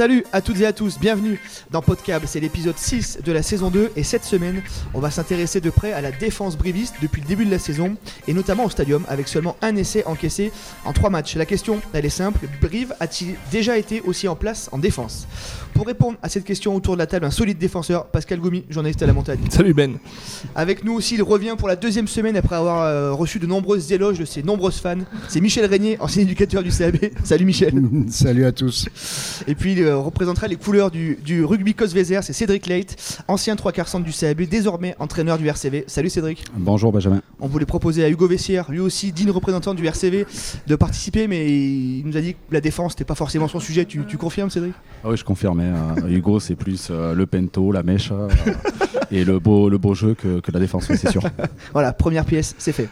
Salut à toutes et à tous, bienvenue dans Podcab, c'est l'épisode 6 de la saison 2 et cette semaine on va s'intéresser de près à la défense briviste depuis le début de la saison et notamment au stadium avec seulement un essai encaissé en 3 matchs. La question elle est simple, Brive a-t-il déjà été aussi en place en défense? Pour répondre à cette question autour de la table, un solide défenseur, Pascal Goumi, journaliste à la montagne. Salut Ben. Avec nous aussi, il revient pour la deuxième semaine après avoir euh, reçu de nombreuses éloges de ses nombreuses fans. C'est Michel Régnier, ancien éducateur du CAB. Salut Michel. Salut à tous. Et puis euh, représentera les couleurs du, du rugby Cosvezer, c'est Cédric Leight, ancien trois quarts centre du CAB, désormais entraîneur du RCV. Salut Cédric. Bonjour Benjamin. On voulait proposer à Hugo Vessière, lui aussi digne représentant du RCV, de participer, mais il nous a dit que la défense n'était pas forcément son sujet. Tu, tu confirmes Cédric? Ah oui, je confirme. hein. Euh, Hugo, c'est plus euh, le pento, la mèche euh, et le beau, le beau jeu que, que la défense, oui, c'est sûr. Voilà, première pièce, c'est fait.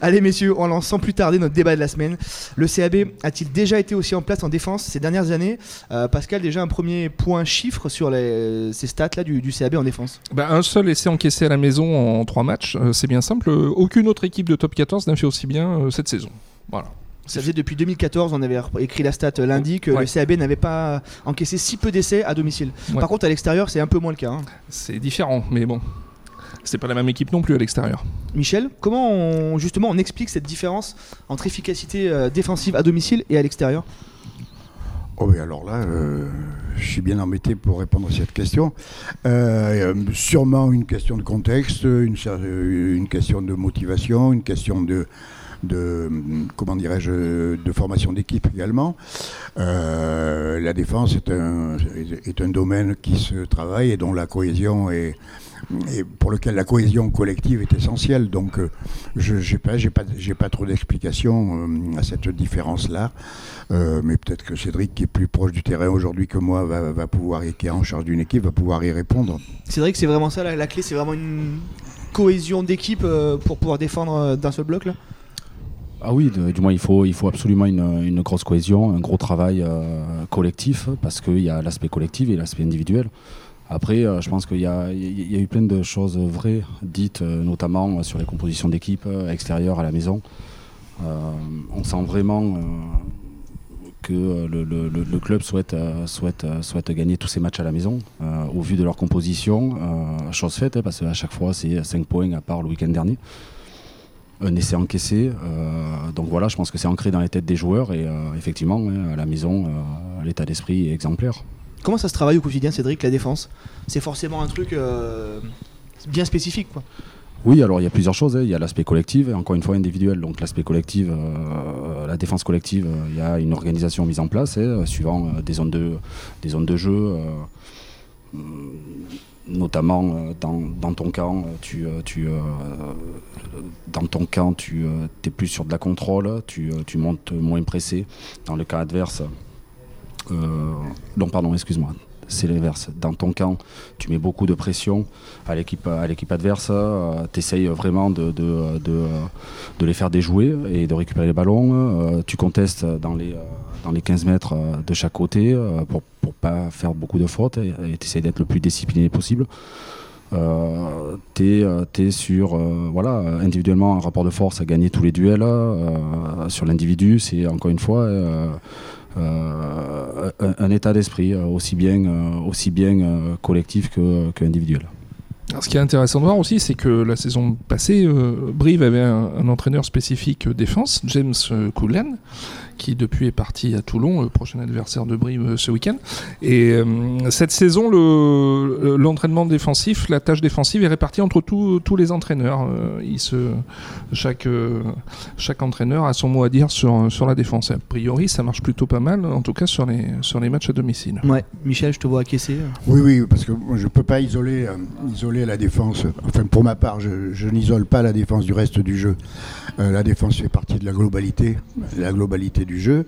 Allez messieurs, on lance sans plus tarder notre débat de la semaine. Le CAB a-t-il déjà été aussi en place en défense ces dernières années? Euh, Pascal, déjà un premier point chiffre sur les, ces stats-là du, du CAB en défense. Bah, un seul essai encaissé à la maison en trois matchs, euh, c'est bien simple. Euh, Aucune autre équipe de top 14 n'a fait aussi bien euh, cette saison. Voilà. Ça faisait depuis 2014, on avait écrit la stat euh, lundi, que Ouais. le CAB n'avait pas encaissé si peu d'essais à domicile. Ouais. Par contre, à l'extérieur, c'est un peu moins le cas. hein. C'est différent, mais bon. C'est pas la même équipe non plus à l'extérieur. Michel, comment on, justement on explique cette différence entre efficacité euh, défensive à domicile et à l'extérieur? Oh oui, alors là, euh, je suis bien embêté pour répondre à cette question. Euh, sûrement une question de contexte, une question de motivation, une question de, de comment dirais-je, de formation d'équipe également. Euh, la défense est un, est un domaine qui se travaille et dont la cohésion est et pour lequel la cohésion collective est essentielle. Donc, euh, je n'ai pas, pas, pas trop d'explications euh, à cette différence-là. Mais peut-être que Cédric, qui est plus proche du terrain aujourd'hui que moi, va, va pouvoir, et qui est en charge d'une équipe, va pouvoir y répondre. Que c'est vraiment ça la, la clé, c'est vraiment une cohésion d'équipe pour pouvoir défendre d'un seul bloc là? Ah oui, du moins, il faut, il faut absolument une, grosse cohésion, un gros travail euh, collectif, parce qu'il y a l'aspect collectif et l'aspect individuel. Après, euh, je pense qu'il y, y a eu plein de choses vraies dites, euh, notamment sur les compositions d'équipe extérieures à la maison. On sent vraiment que le, club souhaite, souhaite, souhaite gagner tous ses matchs à la maison, au vu de leur composition. chose faite, hein, parce qu'à chaque fois, c'est 5 points à part le week-end dernier un essai encaissé. euh, donc voilà, je pense que c'est ancré dans les têtes des joueurs et euh, effectivement, hein, à la maison, euh, l'état d'esprit est exemplaire. Comment ça se travaille au quotidien, Cédric, la défense? C'est forcément un truc bien spécifique quoi. Oui, alors il y a plusieurs choses. hein. Il y a l'aspect collectif et encore une fois individuel. Donc l'aspect collectif, euh, la défense collective, il y a une organisation mise en place hein, suivant euh, des, zones de, des zones de jeu. euh, notamment euh, dans, dans ton camp, euh, tu, euh, tu, euh, dans ton camp, tu es plus sur de la contrôle, tu, euh, tu montes moins pressé. Dans le cas adverse, euh, non pardon, excuse-moi, c'est l'inverse. Dans ton camp, tu mets beaucoup de pression à l'équipe à l'équipe adverse, tu essayes vraiment de, de, de, de les faire déjouer et de récupérer les ballons. Euh, tu contestes dans les, euh, dans les 15 mètres euh, de chaque côté euh, pour ne pas faire beaucoup de fautes et tu essayes d'être le plus discipliné possible. Euh, tu es, sur euh, voilà, individuellement un rapport de force à gagner tous les duels. euh, sur l'individu, c'est encore une fois euh, euh, un, un état d'esprit euh, aussi bien, euh, aussi bien euh, collectif que, que. Alors, ce qui est intéressant de voir aussi, c'est que la saison passée, euh, Brive avait un, entraîneur spécifique euh, défense, James euh, Cullen, qui depuis est parti à Toulon, le prochain adversaire de Brive euh, ce week-end. Et euh, cette saison, le- le- l'entraînement défensif, la tâche défensive est répartie entre tous tous les entraîneurs. Euh, il se, chaque, euh, chaque entraîneur a son mot à dire sur, sur la défense. A priori, ça marche plutôt pas mal, en tout cas sur les, sur les matchs à domicile. Ouais, Michel, je te vois acquiescer. Oui, oui, parce que moi, je ne peux pas isoler, euh, isoler la défense. Enfin, pour ma part, je, je n'isole pas la défense du reste du jeu. Euh, la défense fait partie de la globalité, la globalité du jeu.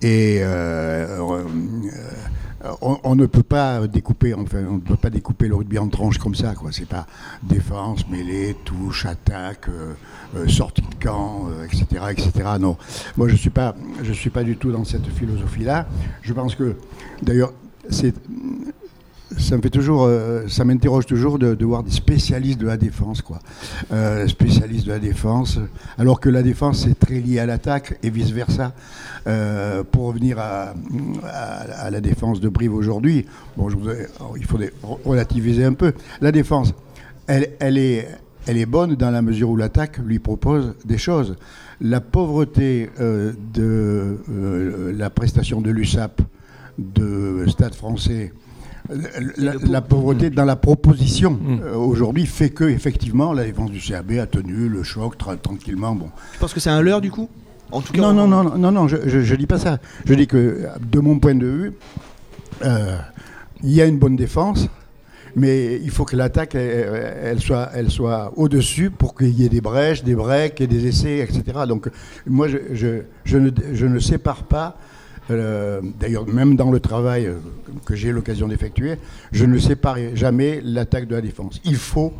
Et euh, euh, on, ne peut pas découper, enfin, on ne peut pas découper le rugby en tranches comme ça. Quoi. C'est pas défense, mêlée, touche, attaque, euh, sortie de camp, etc., etc. Non, moi je suis pas, je suis pas du tout dans cette philosophie-là. Je pense que, d'ailleurs, c'est ça me fait toujours, euh, ça m'interroge toujours de, voir des spécialistes de la défense, quoi. Euh, spécialistes de la défense, alors que la défense c'est très lié à l'attaque et vice versa. pour revenir à, la défense de Brive aujourd'hui, bon, il faut relativiser un peu. La défense, elle est bonne dans la mesure où l'attaque lui propose des choses. La pauvreté de la prestation de l'USAP de Stade français, la, pauvreté dans la proposition mm. euh, aujourd'hui fait que effectivement la défense du CAB a tenu le choc tranquillement. Bon. Je pense que c'est un leurre du coup? En tout cas, non, non, non, non, non, je, je, dis pas ça. Je dis que, de mon point de vue, euh, il y a une bonne défense, mais il faut que l'attaque elle, soit, elle soit au-dessus pour qu'il y ait des brèches, des breaks et des essais, etc. Donc, moi, je, je, je ne, je ne sépare pas euh, d'ailleurs même dans le travail euh, que j'ai l'occasion d'effectuer, je ne sépare jamais l'attaque de la défense. Il faut,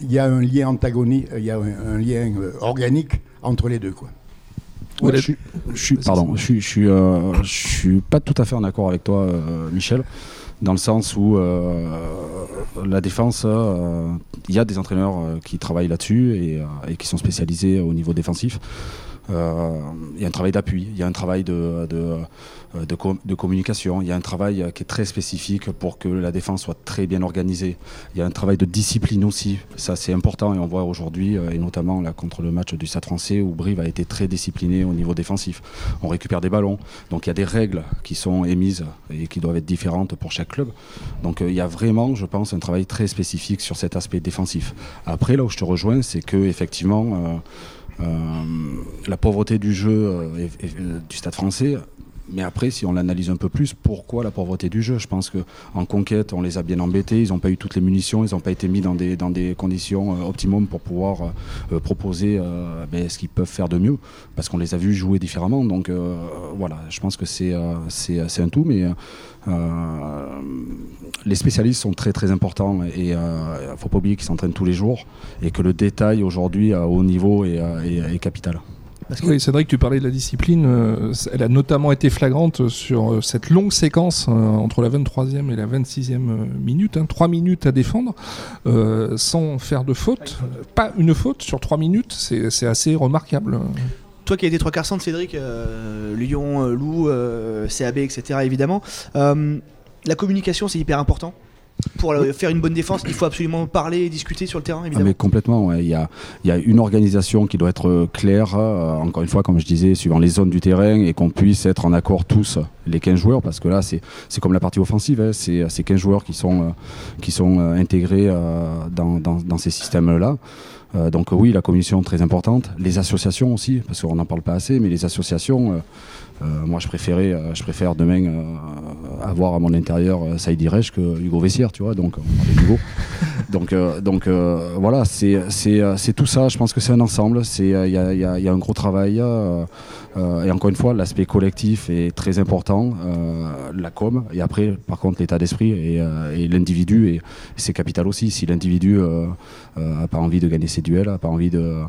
il y a un lien antagonique, il y a un, lien euh, organique entre les deux. Quoi. je, suis, pardon, je, je, suis, je suis pas tout à fait en accord avec toi, Michel, dans le sens où la défense, il y a des entraîneurs qui travaillent là-dessus et, et, qui sont spécialisés au niveau défensif. Euh, il y a un travail d'appui, il y a un travail de, communication, il y a un travail qui est très spécifique pour que la défense soit très bien organisée. Il y a un travail de discipline aussi, ça c'est important et on voit aujourd'hui, euh, et notamment là, contre le match du Stade français où Brive a été très discipliné au niveau défensif. On récupère des ballons, donc il y a des règles qui sont émises et qui doivent être différentes pour chaque club. Donc euh, il y a vraiment, je pense, un travail très spécifique sur cet aspect défensif. Après, là où je te rejoins, c'est que effectivement, la pauvreté du jeu euh, du Stade français mais après, si on l'analyse un peu plus, pourquoi la pauvreté du jeu? Je pense qu'en conquête, on les a bien embêtés, ils n'ont pas eu toutes les munitions, ils n'ont pas été mis dans des, dans des conditions euh, optimum pour pouvoir proposer ben, ce qu'ils peuvent faire de mieux, parce qu'on les a vus jouer différemment. Donc voilà, je pense que c'est un tout, mais euh, les spécialistes sont très très importants et il euh, ne faut pas oublier qu'ils s'entraînent tous les jours et que le détail aujourd'hui à haut niveau est, capital. Parce que... Oui, Cédric, tu parlais de la discipline. Euh, elle a notamment été flagrante sur cette longue séquence entre la 23e et la 26e minute. Hein, 3 minutes à défendre sans faire de faute. Pas une faute sur 3 minutes, c'est assez remarquable. Toi qui as été trois quarts centre, Cédric, euh, Lyon, euh, Loup, euh, CAB, etc. évidemment. la communication, c'est hyper important pour faire une bonne défense, il faut absolument parler et discuter sur le terrain, évidemment. Ah, mais complètement, il, y a, il y, a, une organisation qui doit être claire, encore une fois, comme je disais, suivant les zones du terrain et qu'on puisse être en accord tous, les 15 joueurs, parce que là, c'est comme la partie offensive, hein, c'est 15 joueurs qui sont, qui sont intégrés dans, dans, dans, ces systèmes-là. Euh, donc oui, la commission très importante. Les associations aussi, parce qu'on n'en parle pas assez, mais les associations, euh, euh, moi je préférais, je préfère demain avoir à mon intérieur Saïd Irej que Hugo Vessière, tu vois, donc on. Donc donc voilà, c'est tout ça, je pense que c'est un ensemble, il y a, y, y a, un gros travail. et encore une fois, l'aspect collectif est très important, la com, et après, par contre, l'état d'esprit et, et l'individu, et, c'est capital aussi. Si l'individu n'a pas envie de gagner ses duels, n'a pas envie de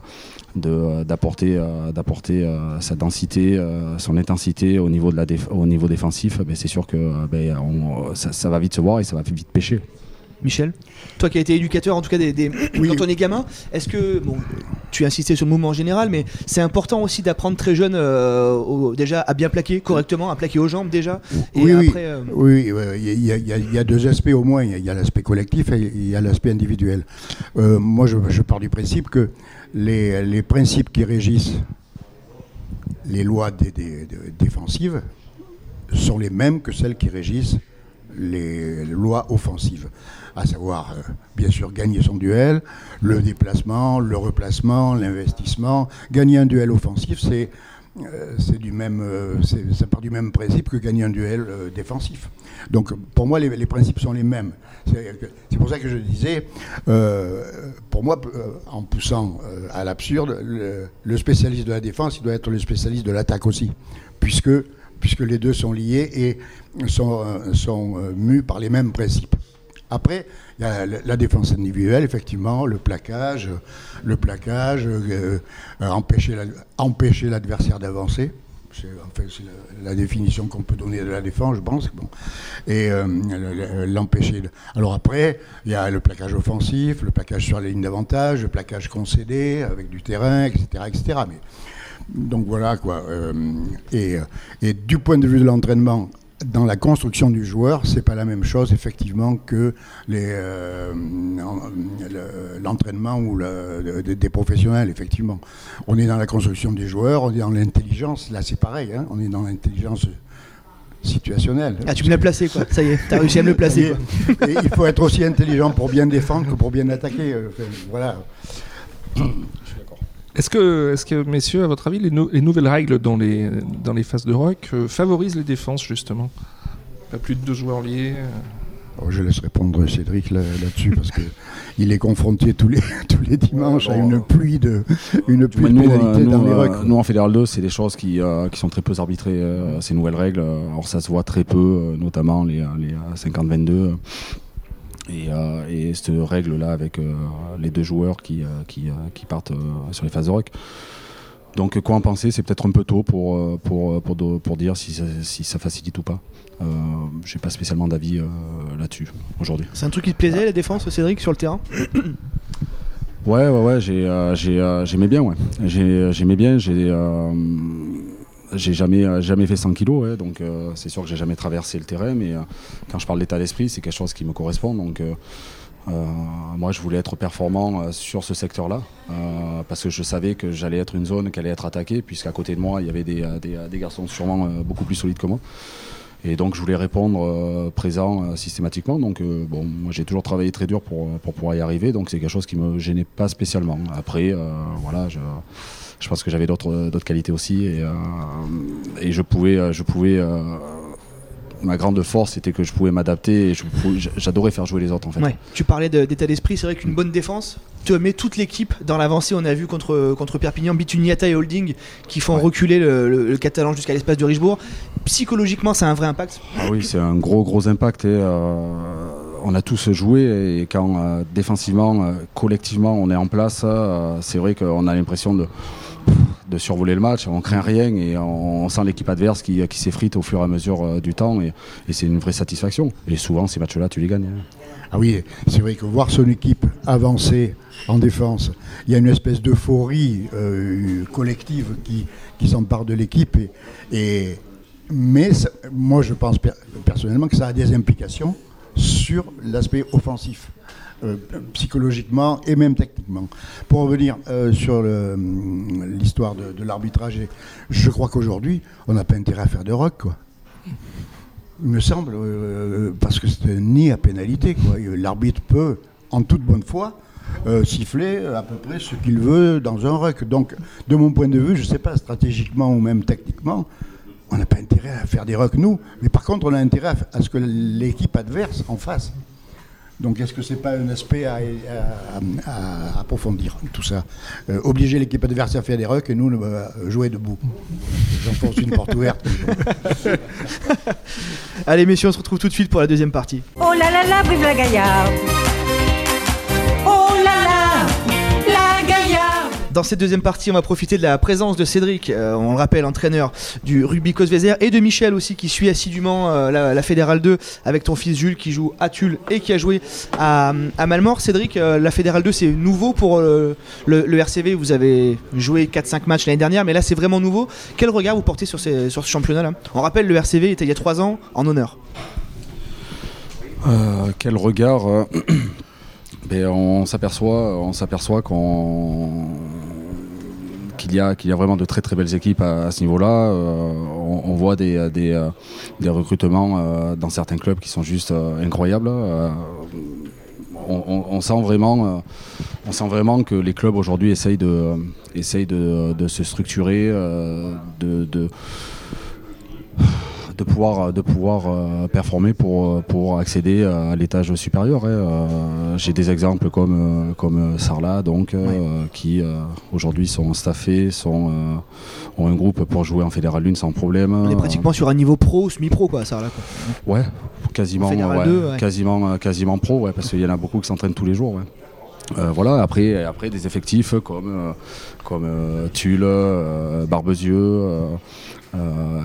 d'apporter euh, d'apporter euh, sa densité, euh, son intensité au niveau de la au niveau défensif, ben, c'est sûr que ben, ça, va vite se voir et ça va vite pêcher. Michel, toi qui as été éducateur en tout cas des, des... quand on est gamin, est-ce que bon, tu as insisté sur le mouvement en général, mais c'est important aussi d'apprendre très jeune déjà à bien plaquer correctement, à plaquer aux jambes déjà. oui, oui, il y, a deux aspects au moins. Il y a, l'aspect collectif et il y a l'aspect individuel. moi, je, je, pars du principe que les, principes qui régissent les lois défensives sont les mêmes que celles qui régissent les lois offensives, à savoir, euh, bien sûr, gagner son duel, le déplacement, le replacement, l'investissement. Gagner un duel offensif, c'est euh, du même, euh, ça part du même principe que gagner un duel défensif. Donc pour moi, les, principes sont les mêmes. C'est pour ça que je disais, pour moi, en poussant à l'absurde, le, spécialiste de la défense, il doit être le spécialiste de l'attaque aussi, puisque, puisque les deux sont liés et sont, sont mus par les mêmes principes. Après, il y a la, défense individuelle, effectivement, le plaquage, le plaquage, euh, euh, empêcher l'adversaire d'avancer. C'est enfin, c'est la, la définition qu'on peut donner de la défense, je pense. Bon. Et euh, le- le- l'empêcher. Alors après, il y a le plaquage offensif, le plaquage sur les lignes d'avantage, le plaquage concédé avec du terrain, etc. etc. Mais, donc voilà quoi. Euh, et, euh, et du point de vue de l'entraînement, dans la construction du joueur, c'est pas la même chose effectivement que euh, en- le- l'entraînement ou le- des professionnels effectivement. On est dans la construction des joueurs, on est dans l'intelligence. Là, c'est pareil. hein, on est dans l'intelligence situationnelle. Ah, tu me l'as placé quoi, ça y est, t'as réussi à me le placer quoi. Et il faut être aussi intelligent pour bien défendre que pour bien attaquer. enfin, voilà. Est-ce que, est que, messieurs, à votre avis, les, nou- les nouvelles règles dans les, dans les phases de rock euh, favorisent les défenses, justement? Pas plus de deux joueurs liés euh, Alors, je laisse répondre Cédric là- là-dessus parce que il est confronté tous les tous les dimanches à une pluie de une pluie de pénalités euh, nous, dans les rucks. nous, en Fédéral 2, c'est des choses qui, euh, qui sont très peu arbitrées, euh, ces nouvelles règles. Alors ça se voit très peu, notamment les, les euh, 50-22. Euh, Et, euh, et cette règle-là avec euh, les deux joueurs qui, euh, qui, qui partent sur les phases de rock. Donc quoi en penser? C'est peut-être un peu tôt pour, pour, pour, dire si ça, si ça facilite ou pas. Euh, J'ai pas spécialement d'avis là-dessus aujourd'hui. C'est un truc qui te plaisait la défense, Cédric, sur le terrain? Ouais, ouais, ouais, j'ai, j'ai, j'aimais bien, ouais. J'ai, j'aimais bien, j'ai, j'ai jamais, euh, jamais fait 100 kilos, ouais, donc euh, c'est sûr que j'ai jamais traversé le terrain, mais euh, quand je parle d'état d'esprit, c'est quelque chose qui me correspond, donc euh, euh, moi je voulais être performant sur ce secteur-là, parce que je savais que j'allais être une zone qui allait être attaquée, puisqu'à côté de moi il y avait des, des, des garçons sûrement beaucoup plus solides que moi. Et donc je voulais répondre euh, présent euh, systématiquement. Donc euh, bon, moi j'ai toujours travaillé très dur pour, pour pouvoir y arriver. Donc c'est quelque chose qui me gênait pas spécialement. Après, voilà, je, je pense que j'avais d'autres d'autres qualités aussi et, euh, et je pouvais euh, je pouvais euh, ma grande force c'était que je pouvais m'adapter et j'adorais faire jouer les autres en fait. Ouais. Tu parlais de- d'état d'esprit, c'est vrai qu'une bonne défense te met toute l'équipe dans l'avancée. On a vu contre, contre Perpignan, Bituniata et Holding qui font Ouais. reculer le, le- le Catalan jusqu'à l'espace de Richebourg. Psychologiquement, c'est un vrai impact? Ah oui, c'est un gros gros impact. Et, euh, on a tous joué et quand euh, défensivement, euh, collectivement, on est en place, euh, c'est vrai qu'on a l'impression de, de survoler le match. On craint rien et on, sent l'équipe adverse qui, s'effrite au fur et à mesure euh, du temps et, c'est une vraie satisfaction. Et souvent, ces matchs-là, tu les gagnes. hein. Ah oui, c'est vrai que voir son équipe avancer en défense, il y a une espèce d'euphorie euh, collective qui, qui s'empare de l'équipe. Mais moi, je pense per- personnellement que ça a des implications sur l'aspect offensif. euh, psychologiquement et même techniquement. Pour revenir euh, sur hum, l'histoire de, l'arbitrage, je crois qu'aujourd'hui, on n'a pas intérêt à faire de rock. Quoi. Il me semble, euh, parce que c'est ni à pénalité. quoi. L'arbitre peut, en toute bonne foi, euh, siffler à peu près ce qu'il veut dans un ruck. Donc, de mon point de vue, je ne sais pas, stratégiquement ou même techniquement, on n'a pas intérêt à faire des rucks, nous. Mais par contre, on a intérêt à, ce que l'équipe adverse en fasse. Donc, est-ce que c'est pas un aspect à, à- à- à approfondir, tout ça? Euh, Obliger l'équipe adverse à faire des rucks et nous, euh, jouer debout. J'enfonce une porte ouverte. Allez, messieurs, on se retrouve tout de suite pour la deuxième partie. Oh là là là, vive la gaillarde Dans cette deuxième partie, on va profiter de la présence de Cédric, euh, on le rappelle, entraîneur du rugby Cosvezer, et de Michel aussi, qui suit assidûment euh, la, Fédérale 2 avec ton fils Jules, qui joue à Tulle et qui a joué à, à Malmort. Cédric, euh, la Fédérale 2, c'est nouveau pour le, RCV. Vous avez joué 4-5 matchs l'année dernière, mais là, c'est vraiment nouveau. Quel regard vous portez sur, ce championnat-là? On rappelle, le RCV était il y a 3 ans en honneur. Quel regard On s'aperçoit, on s'aperçoit qu'on qu'il y a y a vraiment de très très belles équipes à, ce niveau-là. Euh, on, voit des des, euh, recrutements euh, dans certains clubs qui sont juste incroyables. On, sent vraiment, on sent vraiment que les clubs aujourd'hui essayent de, essayent de, de se structurer, de de pouvoir, de pouvoir euh, performer pour, pour accéder à l'étage supérieur. hein. Euh, J'ai des exemples comme, euh, comme Sarlat, donc, euh, qui euh, aujourd'hui sont staffés, sont, euh, ont un groupe pour jouer en Fédéral 1 sans problème. On est pratiquement sur un niveau pro ou semi-pro, quoi, là. quoi. Ouais, quasiment, Fédéral ouais, 2, ouais. quasiment, euh, quasiment pro, ouais, parce qu'il y en a beaucoup qui s'entraînent tous les jours. ouais. Euh, voilà, après, après des effectifs comme, euh, comme euh, Tulle, euh, Barbezieux, euh, euh,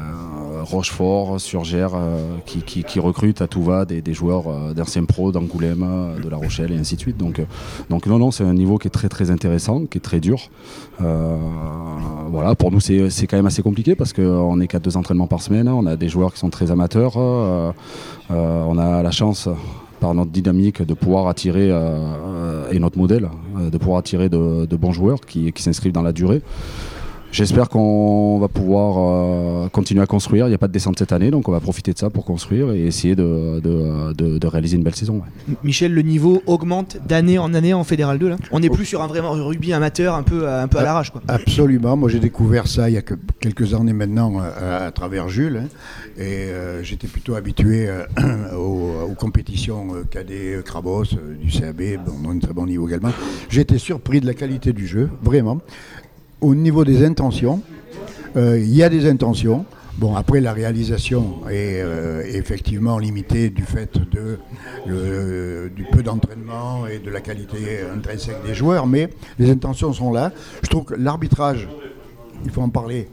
Rochefort, Surgère, euh, qui, qui, qui recrutent à tout va des, joueurs euh, d'anciens pros d'Angoulême, de La Rochelle et ainsi de suite. Donc, euh, donc non, non, c'est un niveau qui est très très intéressant, qui est très dur. Voilà, pour nous c'est quand même assez compliqué parce qu'on est qu'à deux entraînements par semaine, on a des joueurs qui sont très amateurs, on a la chance par notre dynamique de pouvoir attirer, et notre modèle, de pouvoir attirer de, bons joueurs qui s'inscrivent dans la durée. J'espère qu'on va pouvoir euh, continuer à construire. Il n'y a pas de descente cette année, donc on va profiter de ça pour construire et essayer de, de- de- de réaliser une belle saison. ouais. Michel, le niveau augmente d'année en année en Fédéral 2 là? On n'est plus sur un vraiment rugby amateur un peu, à- un peu à l'arrache quoi. Absolument. Moi, j'ai découvert ça il y a que- quelques années maintenant euh, à, travers Jules. hein. et euh, j'étais plutôt habitué euh, aux, aux compétitions cadets, euh, Crabos, euh, du CAB, bon, on a un très bon niveau également. J'ai été surpris de la qualité du jeu, vraiment. Au niveau des intentions, euh, il y a des intentions. Bon, après, la réalisation est euh, effectivement limitée du fait de, le- du peu d'entraînement et de la qualité intrinsèque des joueurs, mais les intentions sont là. Je trouve que l'arbitrage, il faut en parler,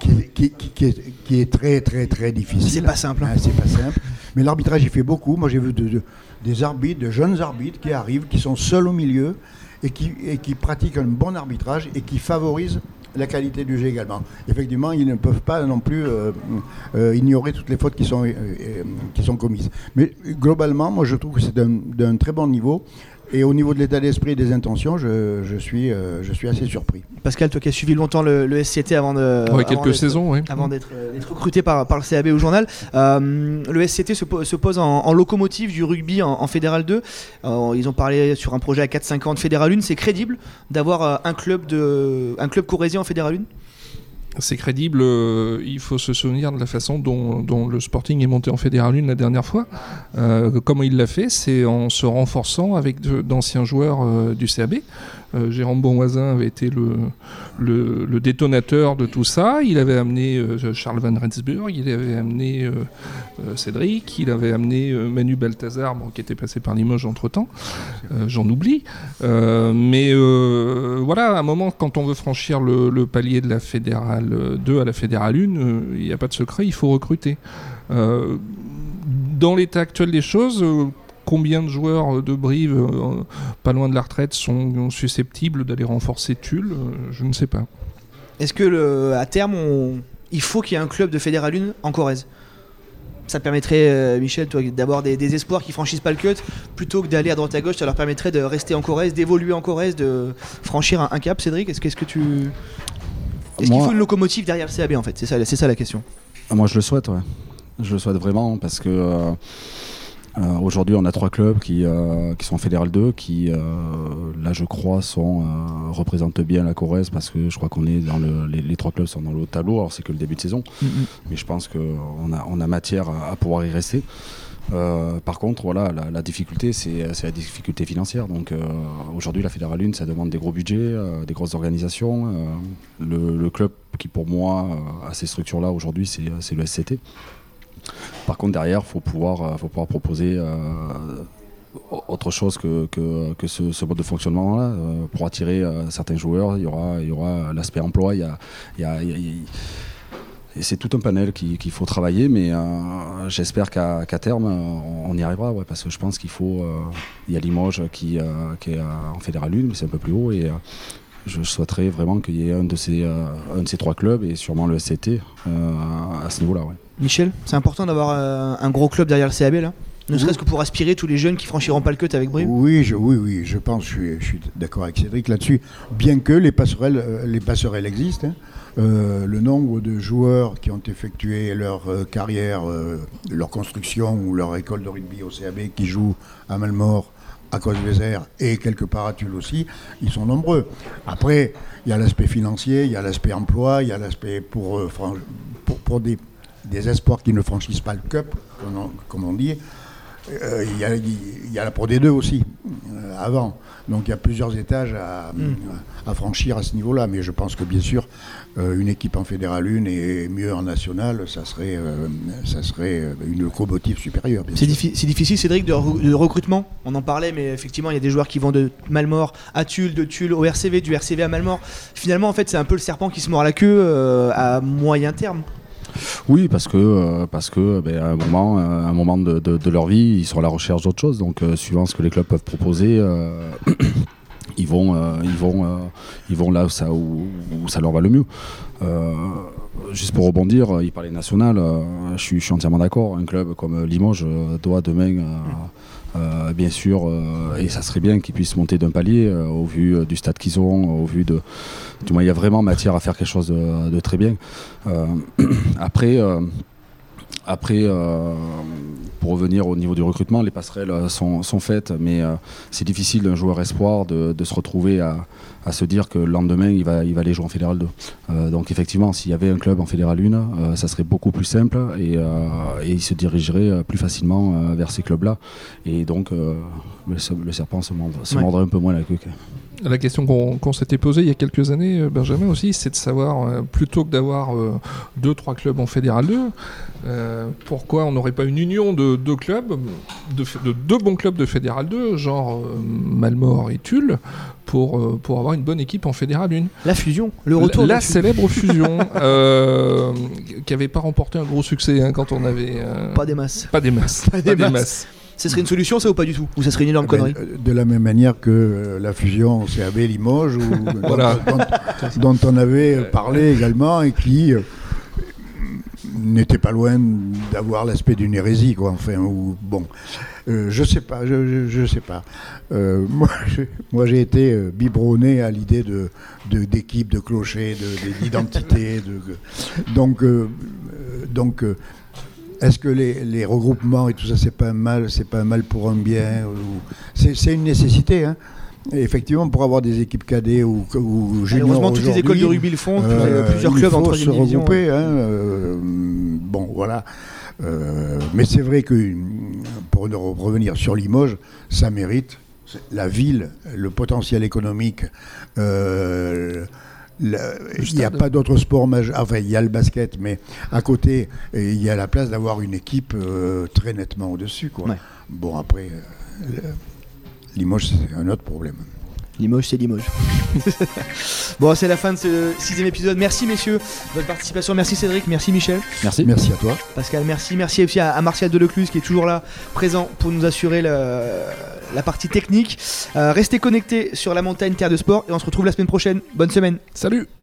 qui, est- qui- qui- qui est, qui est très très très difficile. C'est pas simple, hein. Hein, c'est pas simple. Mais l'arbitrage, il fait beaucoup. Moi, j'ai vu de- de- des arbitres, de jeunes arbitres qui arrivent, qui sont seuls au milieu et qui, et qui pratiquent un bon arbitrage et qui favorisent la qualité du jeu également. Effectivement, ils ne peuvent pas non plus euh, euh, ignorer toutes les fautes qui sont, euh, qui sont commises. Mais globalement, moi, je trouve que c'est d'un très bon niveau. Et au niveau de l'état d'esprit et des intentions, je, je suis, euh, je suis assez surpris. Pascal, toi qui as suivi longtemps le, le SCT avant de. Ouais, avant quelques d'être- saisons, oui. Avant d'être euh, d'être recruté par, par le CAB au journal. Euh, le SCT se, po- se pose en, en locomotive du rugby en, en Fédéral 2. Euh, ils ont parlé sur un projet à 4-5 ans de Fédéral 1. C'est crédible d'avoir un club, de, un club corésien en Fédéral 1 C'est crédible, euh, il faut se souvenir de la façon dont, le Sporting est monté en Fédéral 1 la dernière fois. Euh, comment il l'a fait C'est en se renforçant avec d'anciens joueurs euh, du CAB. Jérôme Bonvoisin avait été le, détonateur de tout ça. Il avait amené Charles Van Rensburg, il avait amené Cédric, il avait amené Manu Balthazar, qui était passé par Limoges entre-temps. J'en oublie. Mais voilà, à un moment, quand on veut franchir le palier de la Fédérale 2 à la Fédérale 1, euh, il n'y a pas de secret, il faut recruter. Euh, dans l'état actuel des choses, euh, combien de joueurs de Brive, pas loin de la retraite, sont susceptibles d'aller renforcer Tulle Je ne sais pas. Est-ce que à terme, il faut qu'il y ait un club de Fédéral 1 en Corrèze? Ça permettrait, Michel, d'avoir des, espoirs qui franchissent pas le cut, plutôt que d'aller à droite à gauche, ça leur permettrait de rester en Corrèze, d'évoluer en Corrèze, de franchir un, cap, Cédric? Est-ce que tu. Est-ce qu'il faut une locomotive derrière le CAB en fait? C'est ça, c'est ça la question. Ah, Moi, je le souhaite, ouais. Je le souhaite vraiment parce que euh, euh, aujourd'hui, on a trois clubs qui, euh, qui sont en Fédéral 2, qui, là, je crois, sont, représentent bien la Corrèze parce que je crois qu'on est dans le, les, les trois clubs sont dans le tableau. Alors, c'est que le début de saison, mais je pense qu'on a, on a matière à, à pouvoir y rester. Euh, par contre, voilà, la, difficulté, c'est la difficulté financière. Donc euh, aujourd'hui, la Fédérale 1, ça demande des gros budgets, euh, des grosses organisations. Le, club qui, pour moi, a ces structures-là aujourd'hui, c'est le SCT. Par contre, derrière, il faut pouvoir, faut pouvoir proposer autre chose que, ce, mode de fonctionnement-là. Pour attirer certains joueurs, il y aura, y aura l'aspect emploi, y a- il y a- c'est tout un panel qui- qu'il faut travailler, mais euh, j'espère qu'à terme, on, y arrivera, parce que je pense qu'il faut. euh, il y a Limoges qui, euh, qui est en Fédéral 1, mais c'est un peu plus haut, et je souhaiterais vraiment qu'il y ait un de, ces, un de ces trois clubs, et sûrement le euh, à ce niveau-là. Michel, c'est important d'avoir un gros club derrière le CAB là? Ne serait-ce que pour aspirer tous les jeunes qui franchiront pas le cut avec Brive Oui, oui, oui, je pense, je suis, d'accord avec Cédric là-dessus. Bien que les passerelles, euh, existent, hein. Euh, le nombre de joueurs qui ont effectué leur euh, carrière, leur construction ou leur école de rugby au CAB, qui jouent à Malmort, à Cosvezer et quelque part à Tulle aussi, ils sont nombreux. Après, il y a l'aspect financier, il y a l'aspect emploi, il y a l'aspect pour, des, espoirs qui ne franchissent pas le cup, comme on dit. Euh, Il y, a, il y a la Pro D2 aussi. Euh, avant. Donc il y a plusieurs étages à, Mm. à franchir à ce niveau-là. Mais je pense que bien sûr, euh, une équipe en Fédéral 1 et mieux en National, ça serait, ça serait une locomotive supérieure. C'est diffi- difficile, Cédric, de, re- de recrutement? On en parlait, mais effectivement, il y a des joueurs qui vont de Malmort à Tulle, de Tulle au RCV, du RCV à Malmort. Finalement, en fait, c'est un peu le serpent qui se mord la queue euh, à moyen terme. Oui, parce que, euh, parce que ben, à un moment, euh, un moment de, de- leur vie, ils sont à la recherche d'autre chose. Donc, euh, suivant ce que les clubs peuvent proposer, euh, ils, vont, euh, ils, vont, euh, ils vont là où ça, où, ça leur va le mieux. Euh, juste pour rebondir, euh, il parlait national, euh, je, suis, entièrement d'accord. Un club comme Limoges euh, doit demain, euh, bien sûr, euh, et ça serait bien qu'ils puissent monter d'un palier euh, au vu du stade qu'ils ont, au vu de. Du moins, il y a vraiment matière à faire quelque chose de, de très bien. Après, après euh, pour revenir au niveau du recrutement, les passerelles euh, sont, sont faites, mais euh, c'est difficile d'un joueur espoir de, de se retrouver à, à se dire que le lendemain, il va, il va aller jouer en Fédéral 2. Euh, donc effectivement, s'il y avait un club en Fédéral 1, euh, ça serait beaucoup plus simple et, et il se dirigerait plus facilement vers ces clubs-là. Et donc, le, le serpent se, mord- se Ouais. mordrait un peu moins la queue. La question qu'on s'était posée il y a quelques années, euh, Benjamin aussi, c'est de savoir, euh, plutôt que d'avoir euh, deux, trois clubs en Fédéral 2, euh, pourquoi on n'aurait pas une union de deux clubs, de, deux bons clubs de Fédéral 2, genre Malmort et Tulle, pour, pour avoir une bonne équipe en Fédéral 1. La fusion, le retour. la fusion. célèbre fusion, qui n'avait pas remporté un gros succès hein, quand on avait... Pas des masses. pas des masses. Pas des masses. Ce serait une solution, ça ou pas du tout? Ou ça serait une énorme Ben, connerie? euh, de la même manière que euh, la fusion CAB Limoges, ou, Voilà. dont, dont on avait parlé également et qui euh, n'était pas loin d'avoir l'aspect d'une hérésie, quoi. Enfin, ou bon, Euh, je sais pas, je, je, je sais pas. Euh, moi, je- moi, j'ai été euh, biberonné à l'idée de de- d'équipe, de, clocher, de- de- d'identité. de, donc, euh, euh, donc. Euh, est-ce que les, les regroupements et tout ça, c'est pas un mal, c'est pas un mal pour un bien ou- C'est une nécessité. Hein. Effectivement, pour avoir des équipes cadets ou, ou juniors Malheureusement, toutes les écoles de rugby le font, euh, plusieurs il clubs en faut troisième se regrouper. hein, euh, bon, voilà. Euh, mais c'est vrai que pour revenir sur Limoges, ça mérite la ville, le potentiel économique. Il n'y a pas d'autre sport majeur. Enfin, il y a le basket, mais à côté, il y a la place d'avoir une équipe euh, très nettement au-dessus. quoi. Ouais. Bon, après, euh, Limoges, c'est un autre problème. Limoges, c'est Limoges. bon, c'est la fin de ce sixième épisode. Merci, messieurs, de votre participation. Merci, Cédric. Merci, Michel. Merci. Merci à toi. Pascal, merci. Merci aussi à, à Martial Delecluse qui est toujours là, présent pour nous assurer le- la partie technique. Euh, restez connectés sur la montagne Terre de Sport et on se retrouve la semaine prochaine. Bonne semaine. Salut